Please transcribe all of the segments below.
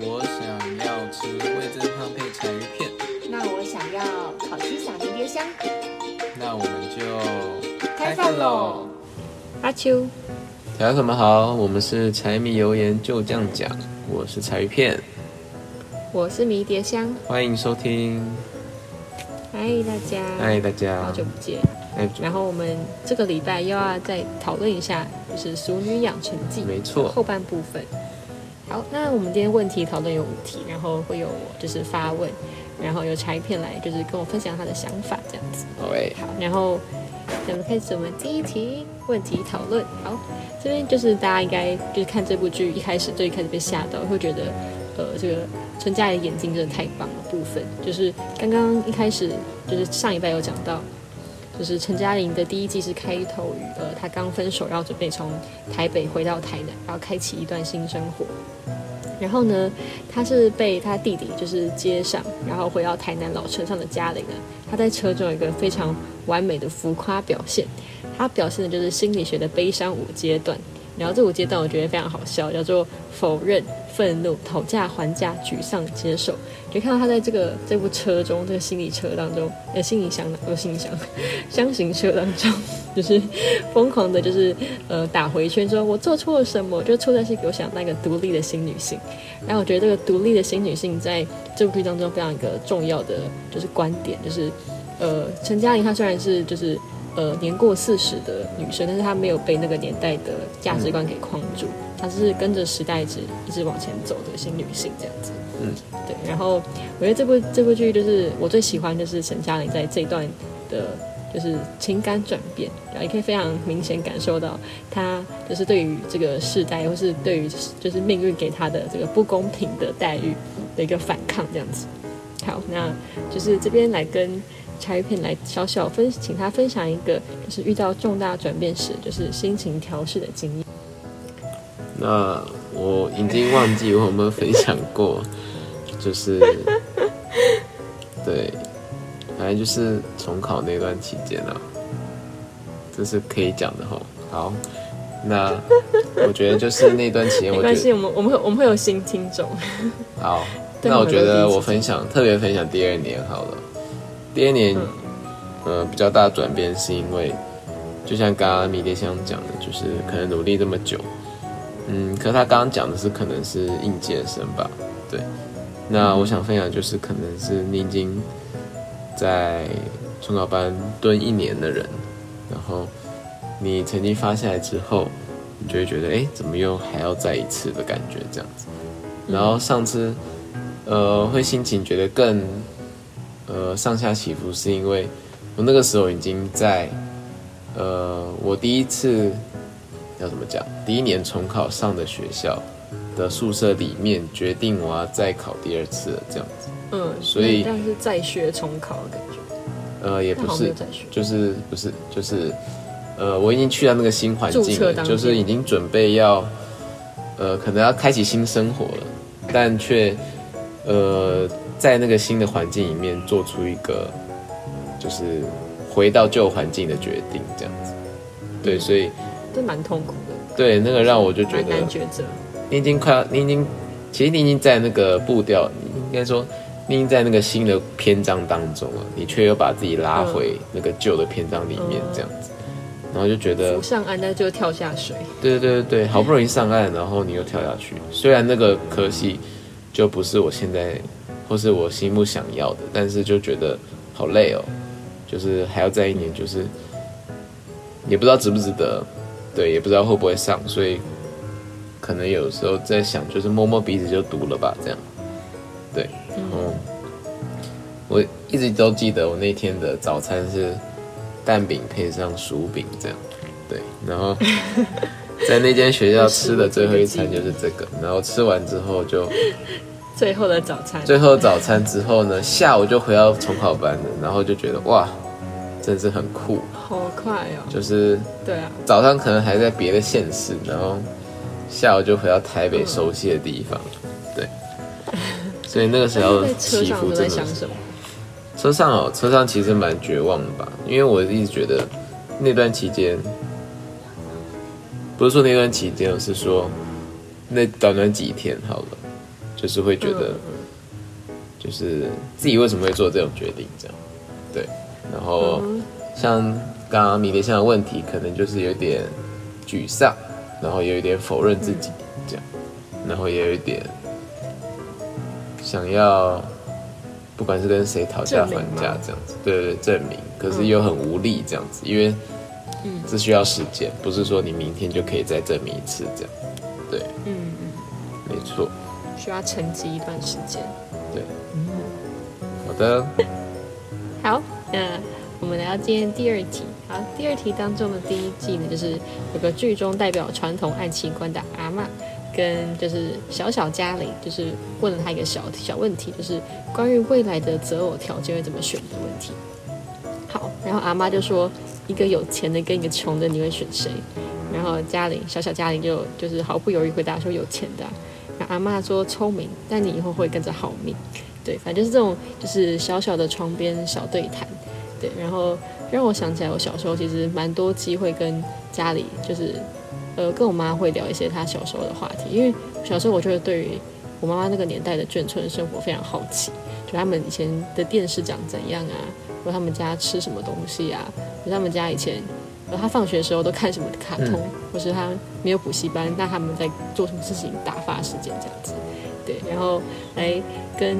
我想要吃味增汤配柴鱼片，那我想要烤鸡撒迷迭香。那我们就开饭喽！阿秋，大家们好，我们是柴米油盐就酱讲，我是柴鱼片，我是迷迭香，欢迎收听。嗨大家，嗨大家，好久不见。哎，然后我们这个礼拜又要再讨论一下，就是《熟女养成记》没错后半部分。好，那我们今天问题讨论有五题，然后会有我就是发问，然后有拆片来就是跟我分享他的想法这样子。好诶，好，然后我们开始我们第一题问题讨论。好，这边就是大家应该就是看这部剧一开始就一开始被吓到，会觉得呃这个陈佳的眼睛真的太棒了部分，就是刚刚一开始就是上一拜有讲到。就是陈嘉玲的第一季是开头于呃，她刚分手，然后准备从台北回到台南，然后开启一段新生活。然后呢，她是被她弟弟就是接上，然后回到台南老车上的嘉玲啊，她在车中有一个非常完美的浮夸表现，她表现的就是心理学的悲伤五阶段。然后这五阶段我觉得非常好笑，叫做否认。愤怒、讨价还价、沮丧、接受，可以看到他在这个这部车中，这个心理车当中，呃，心理箱不是行李箱，箱型车当中，就是疯狂的，就是呃打回圈，说我做错了什么？就错在是给我想那个独立的新女性。然后我觉得这个独立的新女性在这部剧当中非常一个重要的就是观点，就是呃陈嘉玲她虽然是就是呃年过四十的女生，但是她没有被那个年代的价值观给框住。她是跟着时代一直一直往前走的新女性这样子，嗯，对。然后我觉得这部这部剧就是我最喜欢，就是沈佳宜在这一段的，就是情感转变，然后也可以非常明显感受到她就是对于这个世代，或是对于就是命运给她的这个不公平的待遇的一个反抗这样子。好，那就是这边来跟柴鱼片来小小分，请他分享一个就是遇到重大转变时，就是心情调试的经验。那我已经忘记我有没有分享过，就是 对，反正就是重考那段期间啊，这是可以讲的哈。好，那我觉得就是那段期间，没关系，我们我们会我们会有新听众。好，那我觉得我分享特别分享第二年好了。第二年，呃，比较大的转变是因为，就像刚刚迷迭香讲的，就是可能努力这么久。嗯，可是他刚刚讲的是可能是应届生吧，对。那我想分享就是，可能是你已经在中考班蹲一年的人，然后你成绩发下来之后，你就会觉得，哎，怎么又还要再一次的感觉这样子。然后上次，呃，会心情觉得更，呃，上下起伏，是因为我那个时候已经在，呃，我第一次。要怎么讲？第一年重考上的学校的宿舍里面，决定我要再考第二次了，这样子。嗯，所以但是再学重考的感觉。呃，也不是，就是不是，就是，呃，我已经去到那个新环境了，就是已经准备要，呃，可能要开启新生活了，但却，呃，在那个新的环境里面做出一个，就是回到旧环境的决定，这样子。对，所以。这蛮痛苦的，对，那个让我就觉得难抉择。你已经快要，你已经，其实你已经在那个步调，应该说，你已经在那个新的篇章当中了，你却又把自己拉回那个旧的篇章里面，这样子，然后就觉得上岸，但就跳下水。对对对对好不容易上岸，然后你又跳下去。虽然那个可惜就不是我现在或是我心目想要的，但是就觉得好累哦，就是还要再一年，就是也不知道值不值得。对，也不知道会不会上，所以可能有时候在想，就是摸摸鼻子就读了吧，这样。对，然后，我一直都记得我那天的早餐是蛋饼配上薯饼这样。对，然后 在那间学校吃的最后一餐就是这个，然后吃完之后就 最后的早餐，最后早餐之后呢，下午就回到重考班了，然后就觉得哇。真是很酷，好快哦！就是对啊，早上可能还在别的县市，然后下午就回到台北熟悉的地方，对。所以那个时候起伏真的。车上哦，车上其实蛮绝望的吧？因为我一直觉得那段期间，不是说那段期间，是说那短短几天好了，就是会觉得，就是自己为什么会做这种决定这样，对，然后像刚刚米列香的问题，可能就是有点沮丧，然后有一点否认自己这样，然后也有一点想要。不管是跟谁讨价还价这样子，对对，证明，可是又很无力这样子，因为，嗯，这需要时间，不是说你明天就可以再证明一次这样，对，嗯嗯，没错，需要沉积一段时间，对，嗯，好的，好，那我们来到今天第二题，好，第二题当中的第一季呢，就是有个剧中代表传统爱情观的阿妈。跟就是小小嘉玲，就是问了他一个小小问题，就是关于未来的择偶条件会怎么选的问题。好，然后阿妈就说，一个有钱的跟一个穷的，你会选谁？然后嘉玲小小嘉玲就就是毫不犹豫回答说有钱的。然后阿妈说聪明，但你以后会跟着好命。对，反正就是这种就是小小的床边小对谈。对，然后让我想起来，我小时候其实蛮多机会跟家里就是。呃，跟我妈会聊一些她小时候的话题，因为小时候我觉得对于我妈妈那个年代的眷村生活非常好奇，就他们以前的电视长怎样啊，或他们家吃什么东西啊，或他们家以前，呃，他放学的时候都看什么卡通，或是他没有补习班，那他们在做什么事情打发时间这样子，对，然后来跟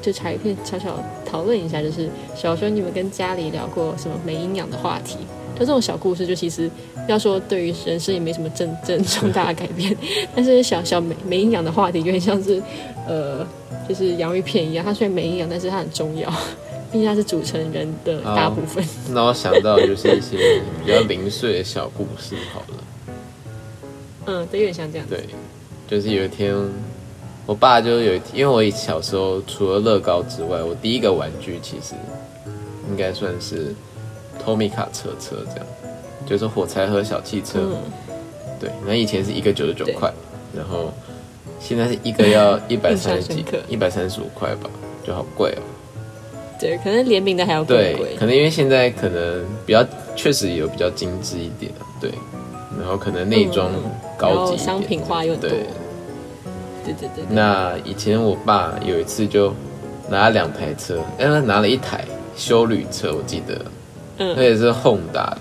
就茶余片小小讨论一下，就是小时候你们跟家里聊过什么没营养的话题？就这种小故事，就其实要说对于人生也没什么真真重大的改变，但是小小没没营养的话题，有点像是呃，就是洋芋片一样，它虽然没营养，但是它很重要，毕竟它是组成人的大部分。那我想到就是一些比较零碎的小故事，好了。嗯，对，有点像这样。对，就是有一天，我爸就有，因为我小时候除了乐高之外，我第一个玩具其实应该算是。托米卡车车这样，就是火柴盒小汽车，对，那以前是一个九十九块，然后现在是一个要 一百三十几，一百三十五块吧，就好贵哦。对，可能联名的还要更贵，可能因为现在可能比较确实有比较精致一点，对，然后可能内装高级，商品化又多，对对对。那以前我爸有一次就拿了两台车，哎，拿了一台修旅车，我记得。嗯。那也是 Honda 的，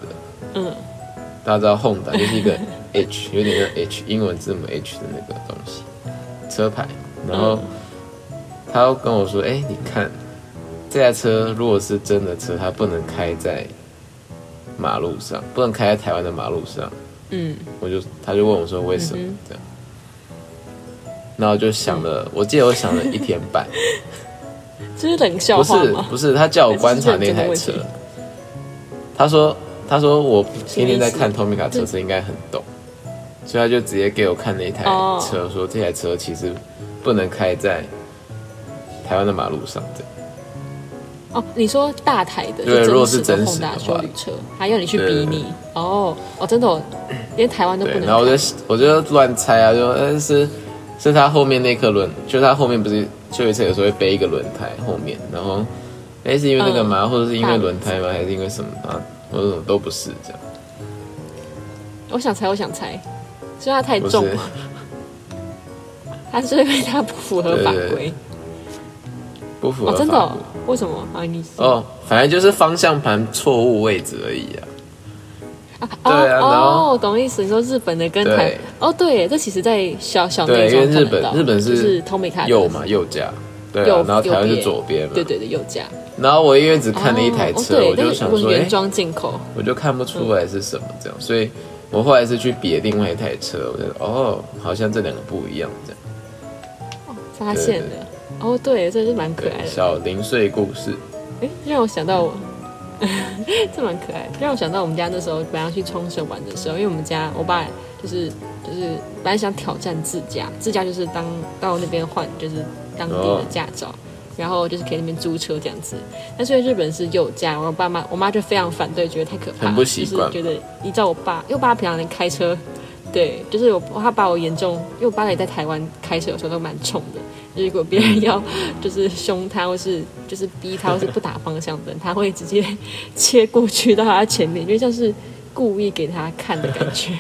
嗯，大家知道 Honda 就是一个 H，有点像 H 英文字母 H 的那个东西，车牌。然后他跟我说：“哎，你看这台车如果是真的车，它不能开在马路上，不能开在台湾的马路上。”嗯，我就他就问我说：“为什么？”这样，然后就想了，我记得我想了一天半，这是冷笑话不是，不是，他叫我观察那台车。他说：“他说我天天在看托米卡车车，应该很懂，所以他就直接给我看那一台车，说这台车其实不能开在台湾的马路上。”这样。哦，你说大台的，对，如果是真实的修理车，还要你去逼你？哦哦，真的，连台湾都不能。然后我就我就乱猜啊，就但是是他后面那颗轮，就他后面不是修理车有时候会背一个轮胎后面，然后。哎，是因为那个吗？或者是因为轮胎吗？还是因为什么啊？或者都不是这样。我想猜，我想猜，是它太重了。还是因为 它不符合法规？不符合？真的？为什么？啊，你哦，反正就是方向盘错误位置而已啊。对啊，哦，懂意思。你说日本的跟台哦，对，这其实在小小对，因为日本日本是 Tomica 右嘛，右驾，对啊，然后台湾是左边嘛，对对对，右驾。然后我因为只看了一台车，我就想说，原装进口，我就看不出来是什么这样，所以我后来是去比另外一台车，我觉得哦，好像这两个不一样这样。哦，发现了，哦，对，这是蛮可爱的小零碎故事。哎，让我想到我，这蛮可爱，让我想到我们家那时候本来去冲绳玩的时候，因为我们家我爸就是就是本来想挑战自驾，自驾就是当到那边换就是当地的驾照。然后就是可以那边租车这样子，但是日本是右驾，我爸妈我妈就非常反对，觉得太可怕，就是觉得依照我爸，因为我爸平常能开车，对，就是我他把我严重，因为我爸也在台湾开车有时候都蛮冲的，如果别人要就是凶他或是就是逼他或是不打方向灯，他会直接切过去到他前面，因为像是故意给他看的感觉。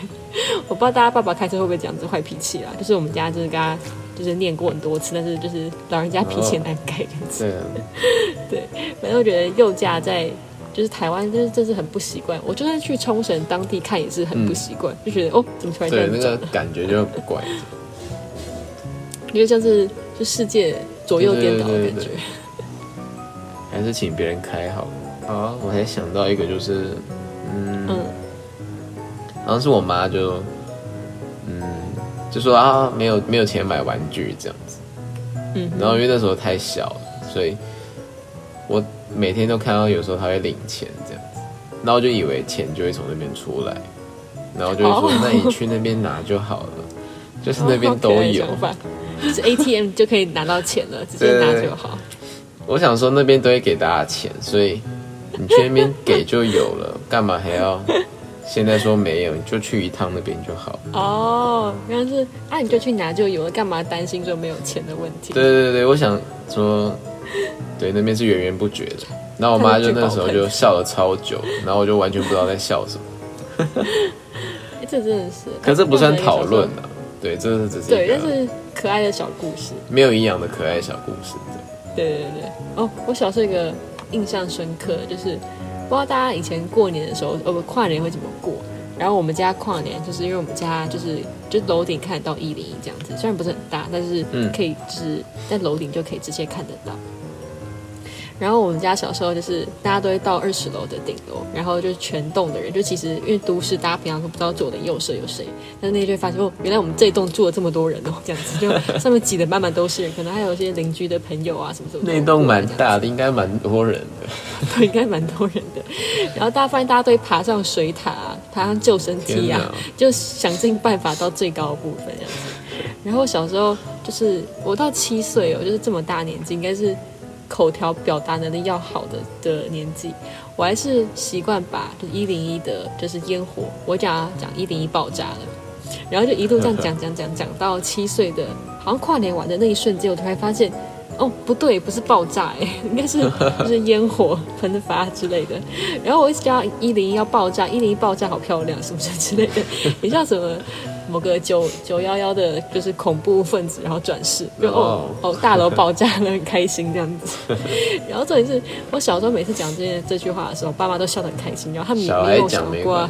我不知道大家爸爸开车会不会这样子坏脾气啦，就是我们家就是跟他就是念过很多次，但是就是老人家脾气难改这样子。对，反正我觉得幼驾在就是台湾，就是真是很不习惯。我就算去冲绳当地看也是很不习惯，就觉得哦，怎么突然这样？对，那个感觉就很怪。因为像是就世界左右颠倒的感觉。还是请别人开好。啊，我还想到一个，就是嗯。好像是我妈就，嗯，就说啊，没有没有钱买玩具这样子，嗯，然后因为那时候太小了，所以我每天都看到有时候他会领钱这样子，然后就以为钱就会从那边出来，然后就会说那你去那边拿就好了，就是那边都有，就是 ATM 就可以拿到钱了，直接拿就好。我想说那边都会给大家钱，所以你去那边给就有了，干嘛还要？现在说没有，你就去一趟那边就好。哦，原来是啊，你就去拿就有了，干嘛担心说没有钱的问题？对对对我想说，对，那边是源源不绝的。然后我妈就那时候就笑了超久，然后我就完全不知道在笑什么。这真的是，可是不算讨论啊。对，这是只是对，但是可爱的小故事，没有营养的可爱小故事。对对对，哦，我小时候一个印象深刻就是。不知道大家以前过年的时候，呃，跨年会怎么过？然后我们家跨年，就是因为我们家就是就楼顶看得到一零一这样子，虽然不是很大，但是可以是在楼顶就可以直接看得到。然后我们家小时候就是大家都会到二十楼的顶楼，然后就是全栋的人，就其实因为都市，大家平常都不知道左的右舍有谁，但是那天就会发现哦，原来我们这一栋住了这么多人哦，这样子就上面挤得满满都是人，可能还有一些邻居的朋友啊什么什么。那栋蛮大的，应该蛮多人的。对，应该蛮多人的。然后大家发现大家都会爬上水塔，啊爬上救生梯啊，就想尽办法到最高的部分这样子。然后小时候就是我到七岁哦，就是这么大年纪，应该是。口条表达能力要好的的年纪，我还是习惯把就一零一的，就是烟火，我讲讲一零一爆炸了，然后就一路这样讲讲讲讲到七岁的，好像跨年完的那一瞬间，我突然发现，哦不对，不是爆炸哎，应该是就是烟火喷发之类的。然后我一直叫一零一要爆炸，一零一爆炸好漂亮，是不是之类的？你像什么？某个九九幺幺的，就是恐怖分子，然后转世，就 哦哦，大楼爆炸了，很开心这样子。然后重点是我小时候每次讲这些这句话的时候，爸妈都笑得很开心，然后他们也没有想过，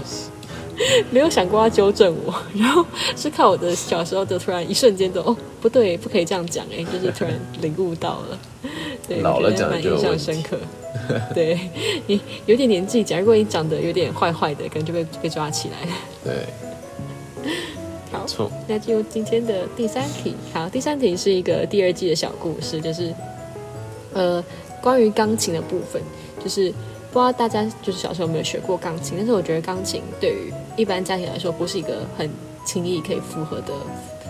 没有想过要纠正我。然后是看我的小时候就突然一瞬间就哦不对，不可以这样讲哎，就是突然领悟到了，对，老了讲蛮印象深刻。对你有点年纪假，如果你长得有点坏坏的，可能就被被抓起来。对。错，那进入今天的第三题。好，第三题是一个第二季的小故事，就是呃，关于钢琴的部分。就是不知道大家就是小时候有没有学过钢琴，但是我觉得钢琴对于一般家庭来说，不是一个很轻易可以符合的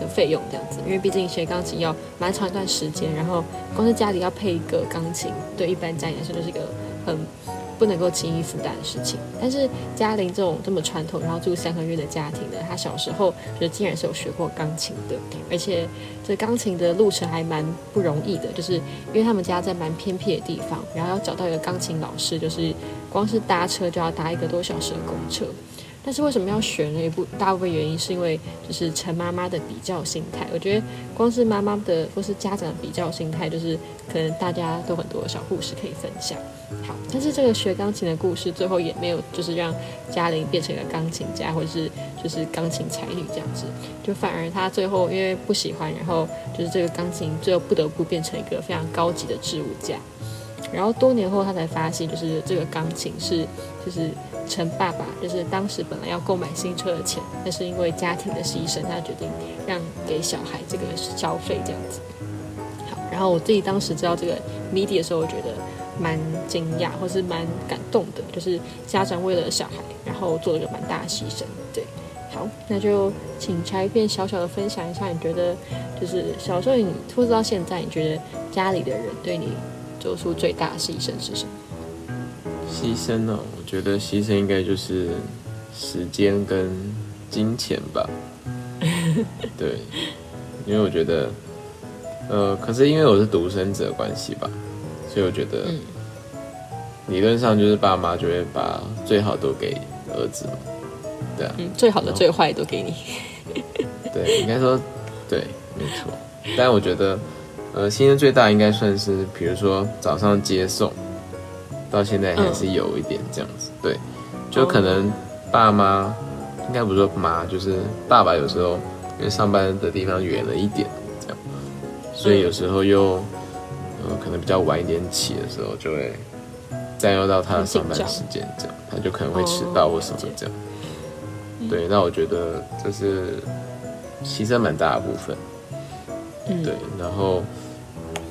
的费用这样子，因为毕竟学钢琴要蛮长一段时间，然后光是家里要配一个钢琴，对一般家庭来说就是一个很。不能够轻易负担的事情，但是嘉玲这种这么传统，然后住三合院的家庭呢，她小时候就竟然是有学过钢琴的，而且这钢琴的路程还蛮不容易的，就是因为他们家在蛮偏僻的地方，然后要找到一个钢琴老师，就是光是搭车就要搭一个多小时的公车。但是为什么要选呢？一部大部分原因是因为就是陈妈妈的比较心态。我觉得光是妈妈的或是家长的比较心态，就是可能大家都很多小故事可以分享。好，但是这个学钢琴的故事最后也没有就是让嘉玲变成一个钢琴家，或者是就是钢琴才女这样子，就反而她最后因为不喜欢，然后就是这个钢琴最后不得不变成一个非常高级的置物架。然后多年后，他才发现，就是这个钢琴是，就是陈爸爸，就是当时本来要购买新车的钱，但是因为家庭的牺牲，他决定让给小孩这个消费这样子。好，然后我自己当时知道这个谜底的时候，我觉得蛮惊讶，或是蛮感动的，就是家长为了小孩，然后做了个蛮大的牺牲。对，好，那就请拆片小小的分享一下，你觉得就是小时候你或者到现在，你觉得家里的人对你。做出最大的牺牲是什么？牺牲呢？我觉得牺牲应该就是时间跟金钱吧。对，因为我觉得，呃，可是因为我是独生子的关系吧，所以我觉得，理论上就是爸妈就会把最好都给儿子嘛。对啊，嗯，最好的、最坏都给你。对，应该说对，没错。但我觉得，呃，牺牲最大应该算是，比如说早上接送，到现在还是有一点这样子。对，就可能爸妈，应该不是说妈，就是爸爸有时候因为上班的地方远了一点，这样，所以有时候又，呃，可能比较晚一点起的时候，就会占用到他的上班时间，这样，他就可能会迟到或什么这样。对，那我觉得这是牺牲蛮大的部分。嗯，对，然后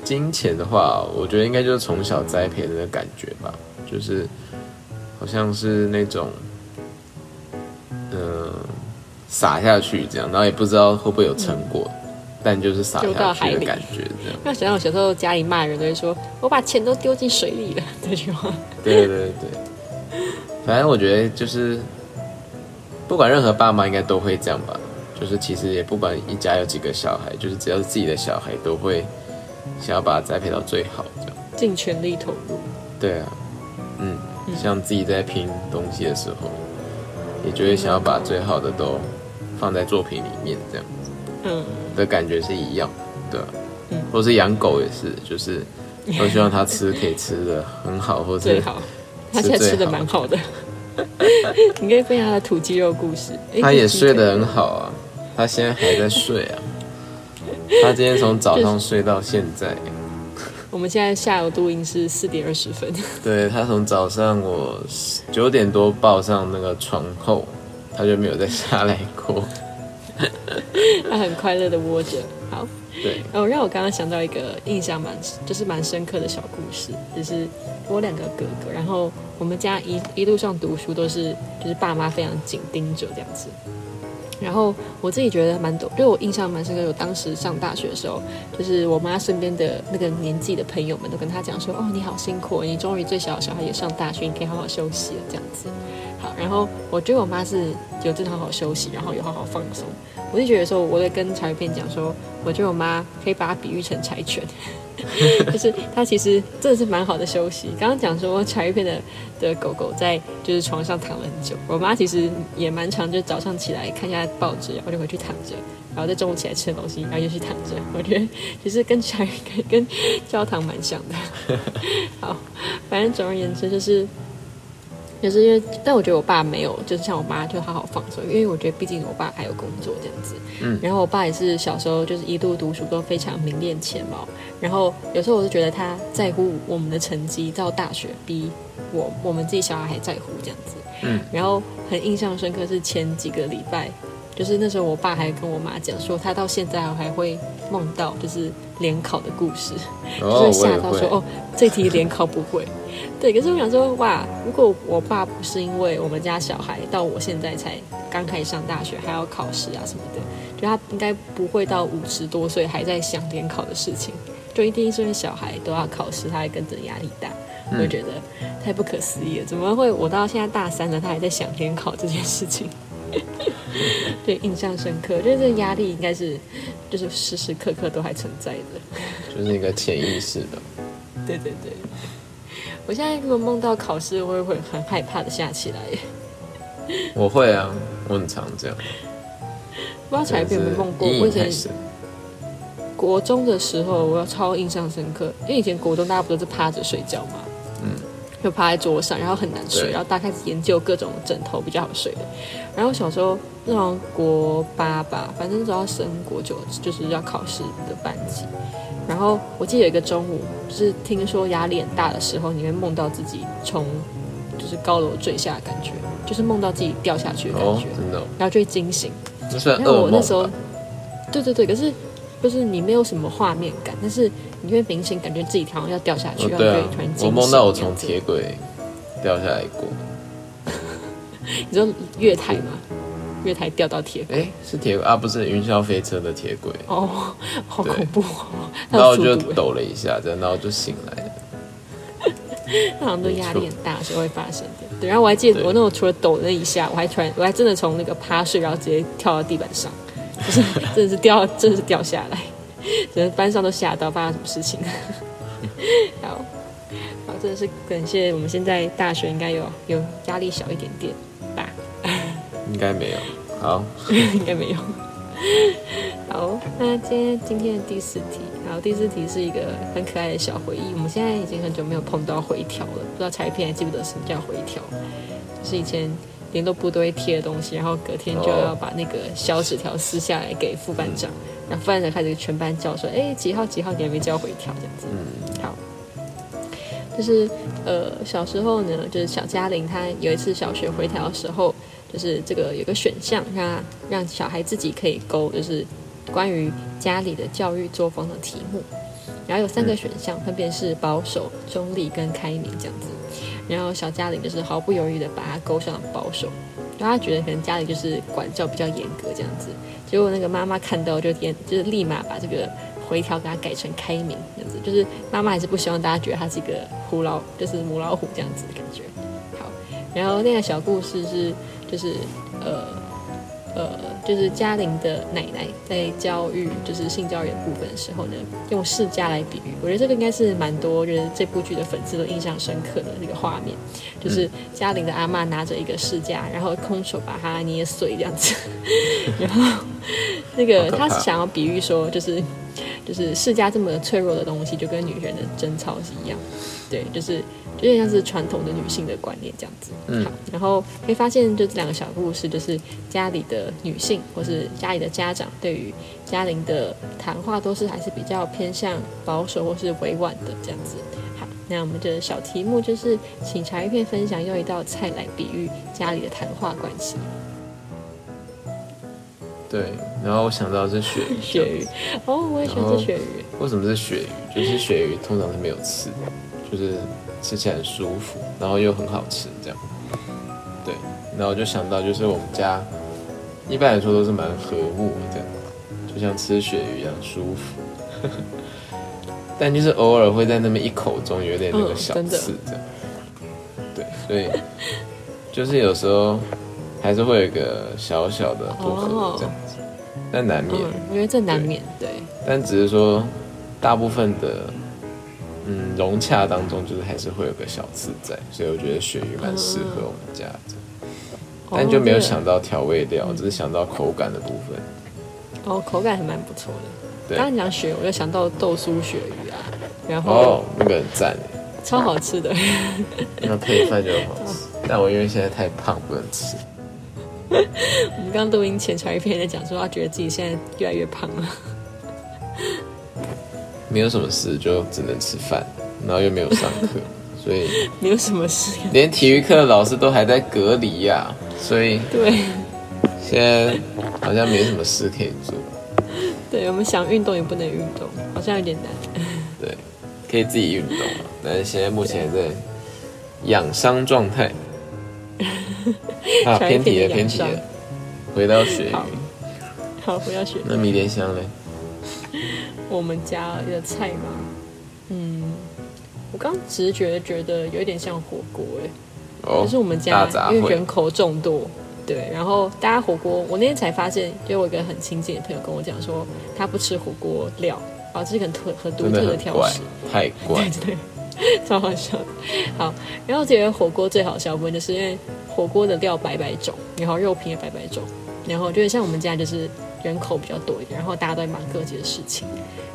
金钱的话，我觉得应该就是从小栽培的感觉吧，就是好像是那种，嗯，撒下去这样，然后也不知道会不会有成果，但就是撒下去的感觉这样。那想到我小时候家里骂人都会说：“我把钱都丢进水里了。”这句话。对对对对，反正我觉得就是。不管任何爸妈应该都会这样吧，就是其实也不管一家有几个小孩，就是只要是自己的小孩，都会想要把他栽培到最好，这样尽全力投入。对啊，嗯，像自己在拼东西的时候，也就会想要把最好的都放在作品里面，这样子，嗯，的感觉是一样，对嗯，或是养狗也是，就是都希望它吃可以吃的很好，或者 最好，它现在吃的蛮好的。你可以分享他的土鸡肉故事。他也睡得很好啊，他现在还在睡啊。他今天从早上睡到现在。我们现在下午录音是四点二十分。对他从早上我九点多抱上那个床后，他就没有再下来过。他很快乐的窝着。好。对。哦，让我刚刚想到一个印象蛮就是蛮深刻的小故事，就是我两个哥哥，然后。我们家一一路上读书都是，就是爸妈非常紧盯着这样子。然后我自己觉得蛮多，对我印象蛮深刻。我当时上大学的时候，就是我妈身边的那个年纪的朋友们都跟她讲说：“哦，你好辛苦，你终于最小的小孩也上大学，你可以好好休息了。”这样子。好，然后我觉得我妈是有真的好好休息，然后有好好放松。我就觉得说，我在跟柴片讲说，我觉得我妈可以把它比喻成柴犬。就是它其实真的是蛮好的休息。刚刚讲说柴鱼片的的狗狗在就是床上躺了很久，我妈其实也蛮长，就早上起来看一下报纸，然后就回去躺着，然后在中午起来吃东西，然后就去躺着。我觉得其实跟柴跟跟教堂蛮像的。好，反正总而言之就是。就是因为，但我觉得我爸没有，就是像我妈就好好放松，因为我觉得毕竟我爸还有工作这样子。嗯。然后我爸也是小时候就是一度读书都非常名列前茅，然后有时候我就觉得他在乎我们的成绩到大学，比我我们自己小孩还在乎这样子。嗯。然后很印象深刻是前几个礼拜，就是那时候我爸还跟我妈讲说，他到现在还会梦到就是联考的故事，就是吓到说哦，这题联考不会。对，可是我想说，哇，如果我爸不是因为我们家小孩到我现在才刚开始上大学，还要考试啊什么的，就他应该不会到五十多岁还在想联考的事情，就一定是因为小孩都要考试，他还跟着压力大，我就觉得太不可思议了，怎么会我到现在大三了，他还在想联考这件事情？对，印象深刻，我觉得这压力应该是就是时时刻刻都还存在的，就是一个潜意识的。对 对对。我现在如果梦到考试，我也会很害怕的下起来。我会啊，我很常这样。不知道彩有没有梦过？我以前国中的时候，我要超印象深刻，因为以前国中大家不都是趴着睡觉嘛，嗯，就趴在桌上，然后很难睡，然后大家开始研究各种枕头比较好睡的。然后小时候那种国八吧，反正只要升国九，就是要考试的班级。然后我记得有一个中午，就是听说压力很大的时候，你会梦到自己从就是高楼坠下的感觉，就是梦到自己掉下去的感觉，真的，然后就会惊醒。然后我那时候，对对对，可是就是你没有什么画面感，但是你会明显感觉自己好像要掉下去，然后就突然惊醒。我梦到我从铁轨掉下来过。你说月台吗？月台掉到铁轨，哎，是铁轨啊，不是云霄飞车的铁轨哦，好恐怖哦！然后就抖了一下，然后就醒来了。那好像都压力很大时候会发生的。对，然后我还记得我那种除了抖那一下，我还突然我还真的从那个趴睡，然后直接跳到地板上，就是 真的是掉，真的是掉下来，整个班上都吓到，发生什么事情？好，好，真的是感谢我们现在大学应该有有压力小一点点吧。应该没有。好，应该没有。好，那今天今天的第四题，然后第四题是一个很可爱的小回忆。我们现在已经很久没有碰到回条了，不知道柴片还记不得什么叫回条？就是以前联络部都会贴的东西，然后隔天就要把那个小纸条撕下来给副班长，然后副班长开始全班叫说：“哎，几号几号你还没交回条？”这样子。嗯，好。就是呃，小时候呢，就是小嘉玲她有一次小学回条的时候。就是这个有个选项，让让小孩自己可以勾，就是关于家里的教育作风的题目。然后有三个选项，分别是保守、中立跟开明这样子。然后小嘉玲就是毫不犹豫的把它勾上了保守，因为他觉得可能家里就是管教比较严格这样子。结果那个妈妈看到就点，就是立马把这个回调给他改成开明这样子。就是妈妈还是不希望大家觉得他是一个虎老，就是母老虎这样子的感觉。好，然后那个小故事是。就是呃呃，就是嘉玲的奶奶在教育就是性教育的部分的时候呢，用世家来比喻。我觉得这个应该是蛮多就是这部剧的粉丝都印象深刻的那个画面，就是嘉玲的阿妈拿着一个世家，然后空手把它捏碎这样子，然后那个他是想要比喻说，就是就是世家这么脆弱的东西，就跟女人的贞操是一样，对，就是。有点像是传统的女性的观念这样子，好，然后可以发现，就这两个小故事，就是家里的女性或是家里的家长对于嘉玲的谈话，都是还是比较偏向保守或是委婉的这样子。好，那我们的小题目就是，请茶一片分享用一道菜来比喻家里的谈话关系。对，然后我想到是鳕鱼，鳕鱼，哦，我也喜欢吃鳕鱼。为什么是鳕鱼？就是鳕鱼通常是没有刺，就是。吃起来很舒服，然后又很好吃，这样，对，然后就想到就是我们家一般来说都是蛮和睦的，这样，就像吃鳕鱼一样舒服，但就是偶尔会在那么一口中有点那个小刺，这样，对，所以就是有时候还是会有一个小小的不合这样子，但难免，因为这难免，对，但只是说大部分的。嗯，融洽当中就是还是会有个小刺在，所以我觉得鳕鱼蛮适合我们家的，但就没有想到调味料，只是想到口感的部分。哦，口感还蛮不错的。刚刚讲鳕，我就想到豆酥鳕鱼啊，然后哦，那个很赞超好吃的。那配饭就很好吃，但我因为现在太胖不能吃。我们刚刚录音前传一篇在讲说，他觉得自己现在越来越胖了。没有什么事，就只能吃饭，然后又没有上课，所以没有什么事。连体育课的老师都还在隔离呀，所以对，现在好像没什么事可以做。对，我们想运动也不能运动，好像有点难。对，可以自己运动，但是现在目前在养伤状态。啊，偏题了，偏题。了。回到鳕鱼，好，回到鳕鱼。那迷迭香嘞？我们家的菜吗？嗯，我刚直觉觉得有点像火锅哎，就是我们家因为人口众多，对，然后大家火锅，我那天才发现，就我一个很亲近的朋友跟我讲说，他不吃火锅料，啊，这是很特很独特的挑食，太怪，对，超好笑。好，然后觉得火锅最好笑部分就是因为火锅的料百百种，然后肉品也百百种，然后就是像我们家就是。人口比较多一点，然后大家都在忙各自的事情。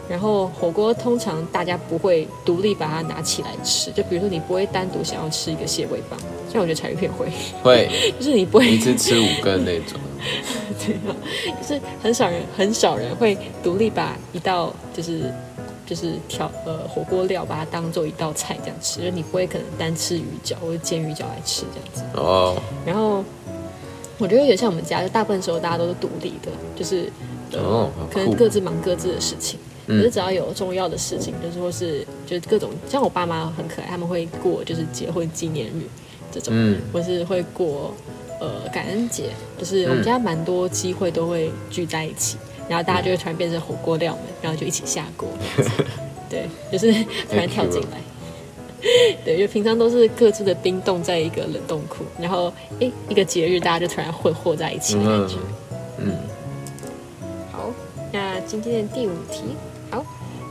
然后火锅通常大家不会独立把它拿起来吃，就比如说你不会单独想要吃一个蟹尾棒，像我觉得柴鱼片会，会，就是你不会一次吃五根那种。对啊，就是很少人很少人会独立把一道就是就是调呃火锅料把它当做一道菜这样吃，就你不会可能单吃鱼饺或者煎鱼饺来吃这样子。哦。然后。我觉得有点像我们家，就大部分时候大家都是独立的，就是呃，可能各自忙各自的事情。可是只要有重要的事情，就是或是就是各种，像我爸妈很可爱，他们会过就是结婚纪念日这种，或是会过呃感恩节，就是我们家蛮多机会都会聚在一起，然后大家就会突然变成火锅料们，然后就一起下锅，对，就是突然跳进来。对，就平常都是各自的冰冻在一个冷冻库，然后哎，一个节日大家就突然混和在一起的感觉。嗯，好，那今天的第五题，好，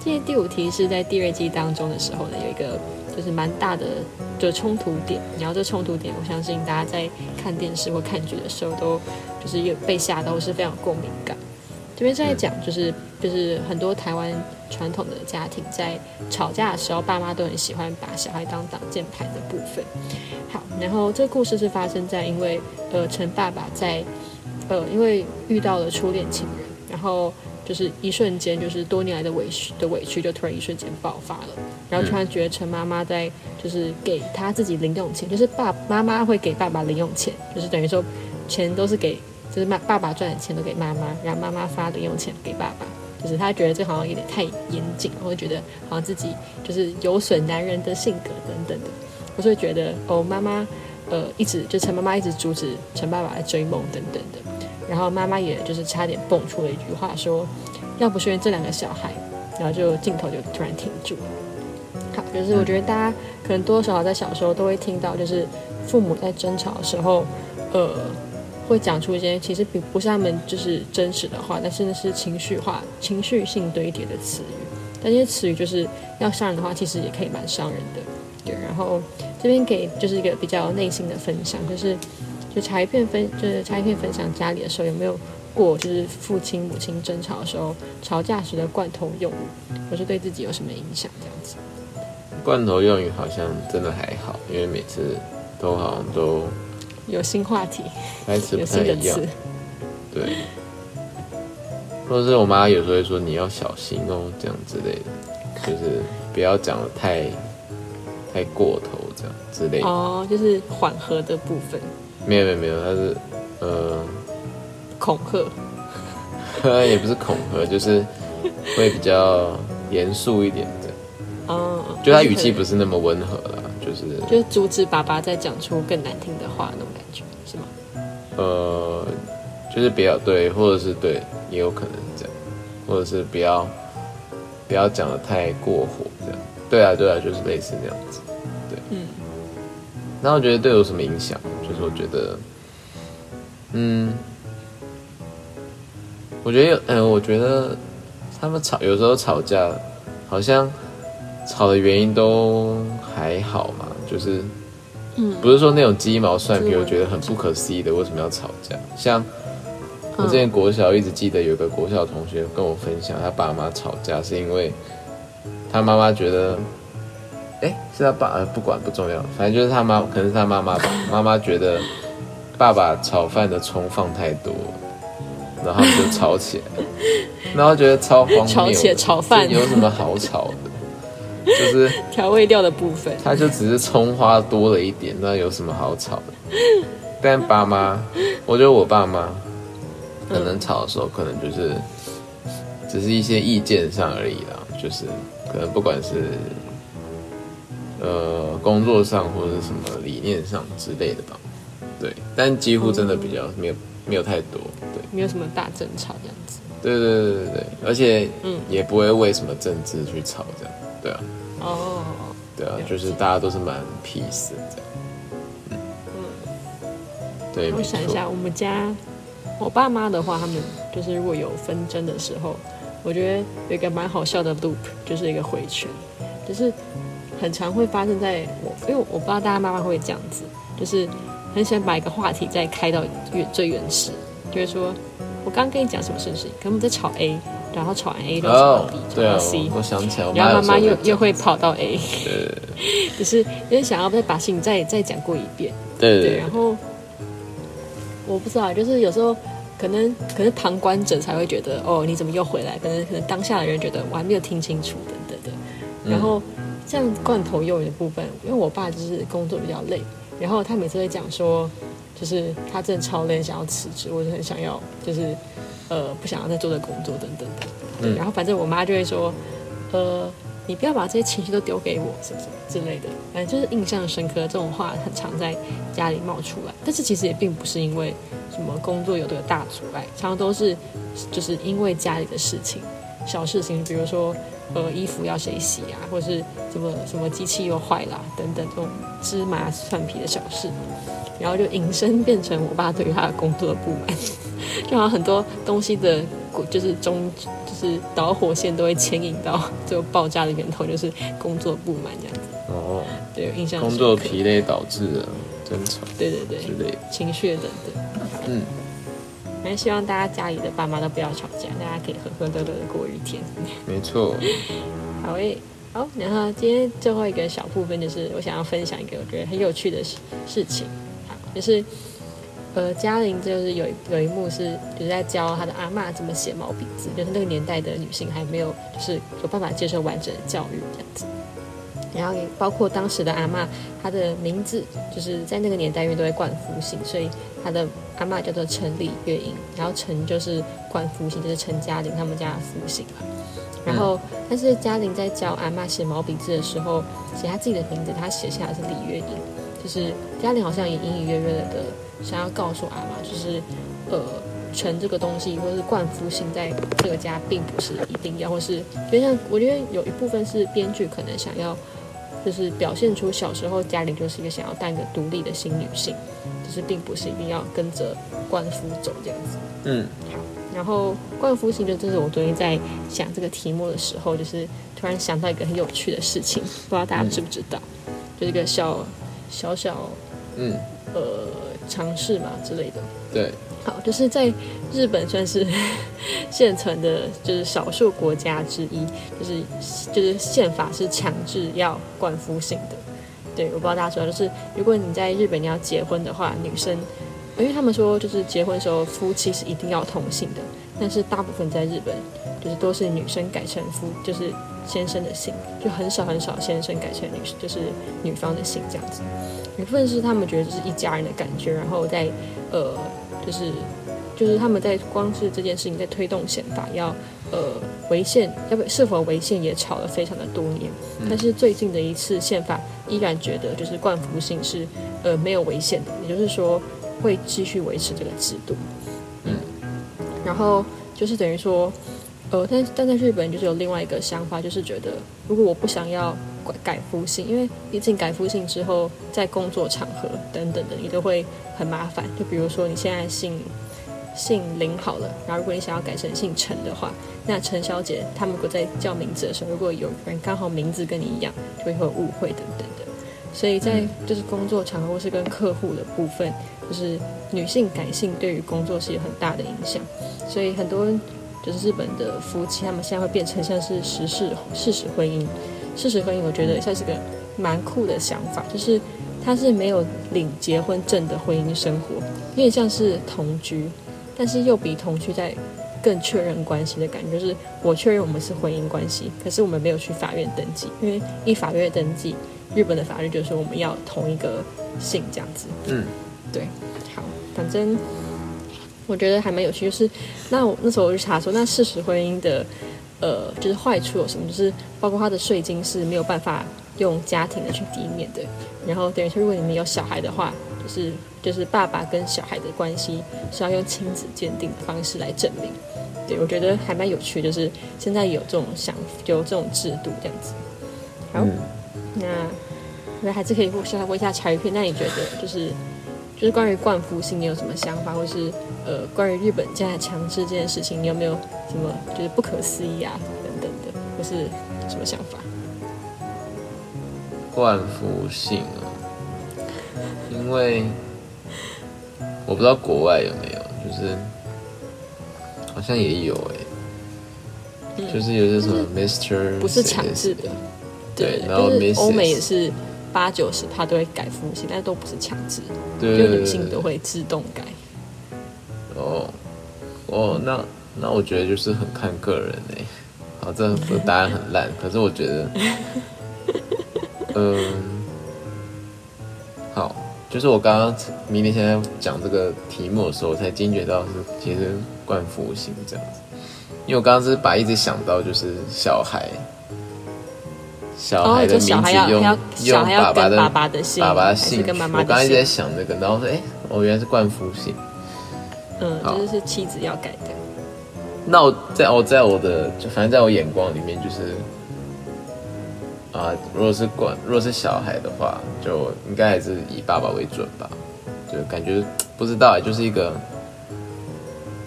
今天第五题是在第二季当中的时候呢，有一个就是蛮大的就冲突点。然后这冲突点，我相信大家在看电视或看剧的时候，都就是有被吓到，是非常共鸣感。这边在讲，就是就是很多台湾传统的家庭在吵架的时候，爸妈都很喜欢把小孩当挡箭牌的部分。好，然后这个故事是发生在因为呃陈爸爸在呃因为遇到了初恋情人，然后就是一瞬间就是多年来的委屈的委屈就突然一瞬间爆发了，然后突然觉得陈妈妈在就是给他自己零用钱，就是爸妈妈会给爸爸零用钱，就是等于说钱都是给。就是妈爸爸赚的钱都给妈妈，然后妈妈发零用钱给爸爸，就是他觉得这好像有点太严谨，或者觉得好像自己就是有损男人的性格等等的，我会觉得哦妈妈呃一直就陈妈妈一直阻止陈爸爸来追梦等等的，然后妈妈也就是差点蹦出了一句话说，要不是因为这两个小孩，然后就镜头就突然停住。好，就是我觉得大家可能多多少少在小时候都会听到，就是父母在争吵的时候，呃。会讲出一些其实并不是他们就是真实的话，但是那是情绪化、情绪性堆叠的词语。但这些词语就是要伤人的话，其实也可以蛮伤人的。对，然后这边给就是一个比较内心的分享，就是就查一片分，就是查一片分享家里的时候有没有过就是父亲母亲争吵的时候，吵架时的罐头用语，或是对自己有什么影响这样子。罐头用语好像真的还好，因为每次都好像都。有新话题，有新的词，对，或者是我妈有时候会说你要小心哦，这样之类的，就是不要讲的太太过头，这样之类的。哦，就是缓和的部分。没有没有没有，他是呃恐吓，也不是恐吓，就是会比较严肃一点的。哦，就他语气不是那么温和了。就是就是阻止爸爸再讲出更难听的话那种感觉是吗？呃，就是不要对，或者是对，也有可能这样，或者是不要不要讲的太过火这样。对啊，对啊，就是类似那样子。对，嗯。那我觉得对有什么影响？就是我觉得，嗯，我觉得有，嗯，我觉得他们吵有时候吵架好像。吵的原因都还好嘛，就是，嗯，不是说那种鸡毛蒜皮，我觉得很不可思议的，为什么要吵架？像我之前国小一直记得有个国小同学跟我分享，他爸妈吵架是因为他妈妈觉得，哎，是他爸，不管不重要，反正就是他妈，可能是他妈妈吧，妈妈觉得爸爸炒饭的葱放太多，然后就吵起来，然后觉得超荒谬，吵起来炒饭。有什么好吵的？就是调味料的部分，它就只是葱花多了一点，那有什么好吵的？但爸妈，我觉得我爸妈可能吵的时候，可能就是只是一些意见上而已啦，就是可能不管是呃工作上或者什么理念上之类的吧，对，但几乎真的比较没有没有太多，对，没有什么大争吵这样子，对对对对对，而且嗯。也不会为什么政治去吵这样。对啊，哦，对啊，就是大家都是蛮 peace 这样，嗯嗯，对。我想一下，我们家我爸妈的话，他们就是如果有纷争的时候，我觉得有一个蛮好笑的 loop，就是一个回圈，就是很常会发生在我，因为我不知道大家妈妈会这样子，就是很喜欢把一个话题再开到原最原始，就是说我刚刚跟你讲什么事情，可能我们在吵 A。然后吵完 A 就吵到 B，吵到 C，我想起来，然后妈妈又又会跑到 A，只是因为想要再把事情再再讲过一遍，对对。然后我不知道，就是有时候可能可能旁观者才会觉得，哦，你怎么又回来？可能可能当下的人觉得我还没有听清楚等等的。然后像罐头幼语的部分，因为我爸就是工作比较累，然后他每次会讲说，就是他真的超累，想要辞职，我就很想要就是。呃，不想要再做的工作等等的，对，然后反正我妈就会说，呃，你不要把这些情绪都丢给我，什么什么之类的，反正就是印象深刻。这种话很常在家里冒出来，但是其实也并不是因为什么工作有多大阻碍，常常都是就是因为家里的事情，小事情，比如说呃衣服要谁洗啊，或者是什么什么机器又坏了等等这种芝麻蒜皮的小事，然后就引申变成我爸对于他的工作的不满。就好像很多东西的，就是中，就是导火线都会牵引到最后爆炸的源头，就是工作不满这样子。哦，对，印象工作疲累导致的争吵，对对对，之类的，情绪等等。嗯，还希望大家家里的爸妈都不要吵架，大家可以和和乐乐的过一天。没错。好诶，好，然后今天最后一个小部分就是我想要分享一个我觉得很有趣的事事情，好，就是呃，嘉玲就是有有一幕是就是在教她的阿妈怎么写毛笔字，就是那个年代的女性还没有就是有办法接受完整的教育这样子。然后也包括当时的阿妈，她的名字就是在那个年代因为都会冠夫姓，所以她的阿妈叫做陈李月英，然后陈就是冠夫姓，就是陈嘉玲他们家的夫姓嘛然后，但是嘉玲在教阿妈写毛笔字的时候，写她自己的名字，她写下来是李月英，就是嘉玲好像也隐隐约约的想要告诉阿妈，就是呃，成这个东西或者是冠夫姓在这个家并不是一定要，或是就像我觉得有一部分是编剧可能想要。就是表现出小时候家里就是一个想要当一个独立的新女性，就是并不是一定要跟着冠夫走这样子。嗯，好。然后冠夫姓就这是我昨天在想这个题目的时候，就是突然想到一个很有趣的事情，不知道大家知不知道？就是一个小小小嗯呃尝试嘛之类的。对。好，就是在日本算是 现存的，就是少数国家之一，就是就是宪法是强制要冠夫姓的。对，我不知道大家知道，就是如果你在日本你要结婚的话，女生，因为他们说就是结婚时候夫妻是一定要同姓的，但是大部分在日本就是都是女生改成夫，就是先生的姓，就很少很少先生改成女，就是女方的姓这样子。一部分是他们觉得这是一家人的感觉，然后在呃。就是，就是他们在光是这件事情在推动宪法要，呃，违宪要不是否违宪也吵了非常的多年，但是最近的一次宪法依然觉得就是冠服性是呃没有违宪的，也就是说会继续维持这个制度。嗯，然后就是等于说，呃，但但在日本就是有另外一个想法，就是觉得如果我不想要。改夫姓，因为毕竟改夫姓之后，在工作场合等等的，你都会很麻烦。就比如说你现在姓姓林好了，然后如果你想要改成姓陈的话，那陈小姐他们如果在叫名字的时候，如果有人刚好名字跟你一样，就会有误会等等的。所以在就是工作场合或是跟客户的部分，就是女性改姓对于工作是有很大的影响。所以很多就是日本的夫妻，他们现在会变成像是实事事实婚姻。事实婚姻，我觉得算是个蛮酷的想法，就是他是没有领结婚证的婚姻生活，有点像是同居，但是又比同居在更确认关系的感觉，就是我确认我们是婚姻关系，可是我们没有去法院登记，因为一法院登记，日本的法律就是说我们要同一个姓这样子。嗯，对，好，反正我觉得还蛮有趣，就是那我那时候我就查说，那事实婚姻的。呃，就是坏处有什么？就是包括他的税金是没有办法用家庭的去抵免的。然后等于说，如果你们有小孩的话，就是就是爸爸跟小孩的关系是要用亲子鉴定的方式来证明。对我觉得还蛮有趣，就是现在有这种想有这种制度这样子。好，那那还是可以互相问一下柴鱼片。那你觉得就是就是关于冠夫姓，你有什么想法，或是？呃，关于日本现在强制这件事情，你有没有什么就是不可思议啊等等的，或是什么想法？冠夫姓啊，因为我不知道国外有没有，就是好像也有哎，就是有些什么 Mister，不是强制的，对，然后欧美也是八九十他都会改夫姓，但是都不是强制，对，女性都会自动改。哦，哦，那那我觉得就是很看个人哎。好，这个答案很烂，可是我觉得，嗯，好，就是我刚刚明天现在讲这个题目的时候，我才惊觉到是其实冠夫性这样子。因为我刚刚是把一直想到就是小孩，小孩的名字用用爸爸的爸爸的姓，爸爸的姓，我刚才一直在想这个，然后说哎，我原来是冠夫姓。嗯，就是是妻子要改的。那我在我在我的就反正在我眼光里面就是啊，如果是管如果是小孩的话，就应该还是以爸爸为准吧。就感觉不知道，就是一个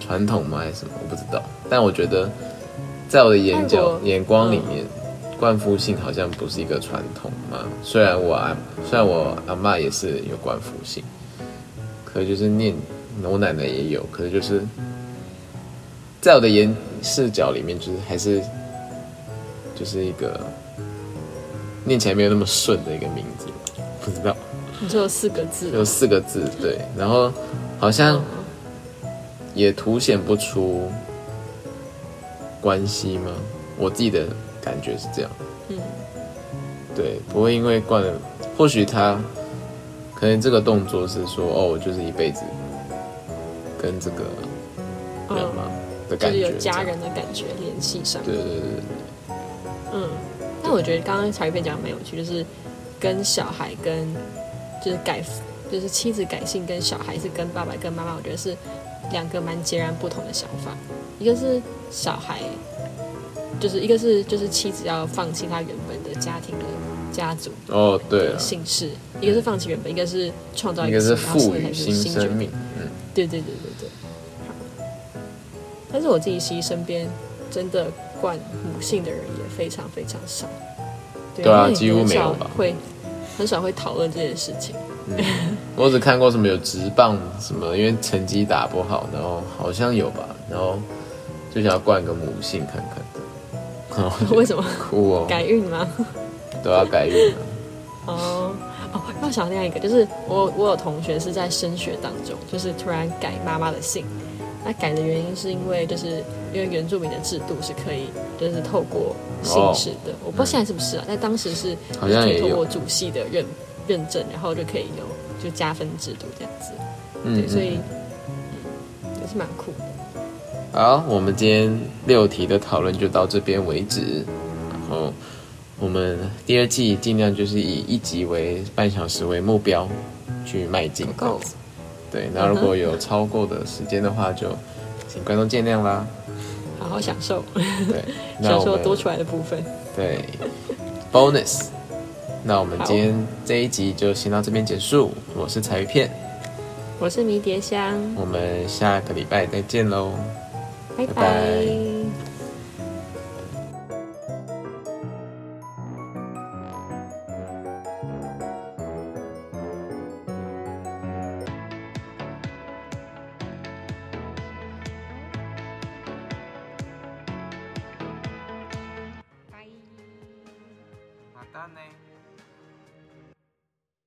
传统吗还是什么？我不知道。但我觉得在我的眼角眼光里面，灌夫姓好像不是一个传统嘛。虽然我阿虽然我阿妈也是有灌夫姓，可就是念我奶奶也有，可是就是在我的眼视角里面，就是还是就是一个念起来没有那么顺的一个名字，不知道。你只有四个字，有四个字，对，然后好像也凸显不出关系吗？我自己的感觉是这样，嗯，对，不会因为惯了，或许他可能这个动作是说，哦，我就是一辈子跟这个人嘛的感觉，有家人的感觉联系上，对对对对，嗯，但我觉得刚刚茶余片讲蛮有趣，就是跟小孩跟。就是改，就是妻子改姓跟小孩是跟爸爸跟妈妈，我觉得是两个蛮截然不同的想法。一个是小孩，就是一个是就是妻子要放弃他原本的家庭的家族哦，对，姓氏。一个是放弃原本，一个是创造一个是赋予新生命。嗯，对对对对对。好，但是我自己其实身边真的冠母姓的人也非常非常少。对啊，几乎没有吧？会。很少会讨论这件事情。我只看过什么有直棒什么，因为成绩打不好，然后好像有吧，然后就想要冠个母姓看看。为什么？哭哦！改运吗？都要改运啊。哦哦，要想另外一个，就是我我有同学是在升学当中，就是突然改妈妈的姓。那改的原因是因为就是因为原住民的制度是可以就是透过姓氏的，我不知道现在是不是啊，但当时是好像可以透过主系的认认证，然后就可以有就加分制度这样子，对，所以也是蛮酷的。好，我们今天六题的讨论就到这边为止，然后我们第二季尽量就是以一集为半小时为目标去迈进。够。对，那如果有超过的时间的话，就请观众见谅啦。好好享受，对，享受多出来的部分。对，bonus。那我们今天这一集就先到这边结束。我是彩鱼片，我是迷迭香，我们下个礼拜再见喽，拜拜。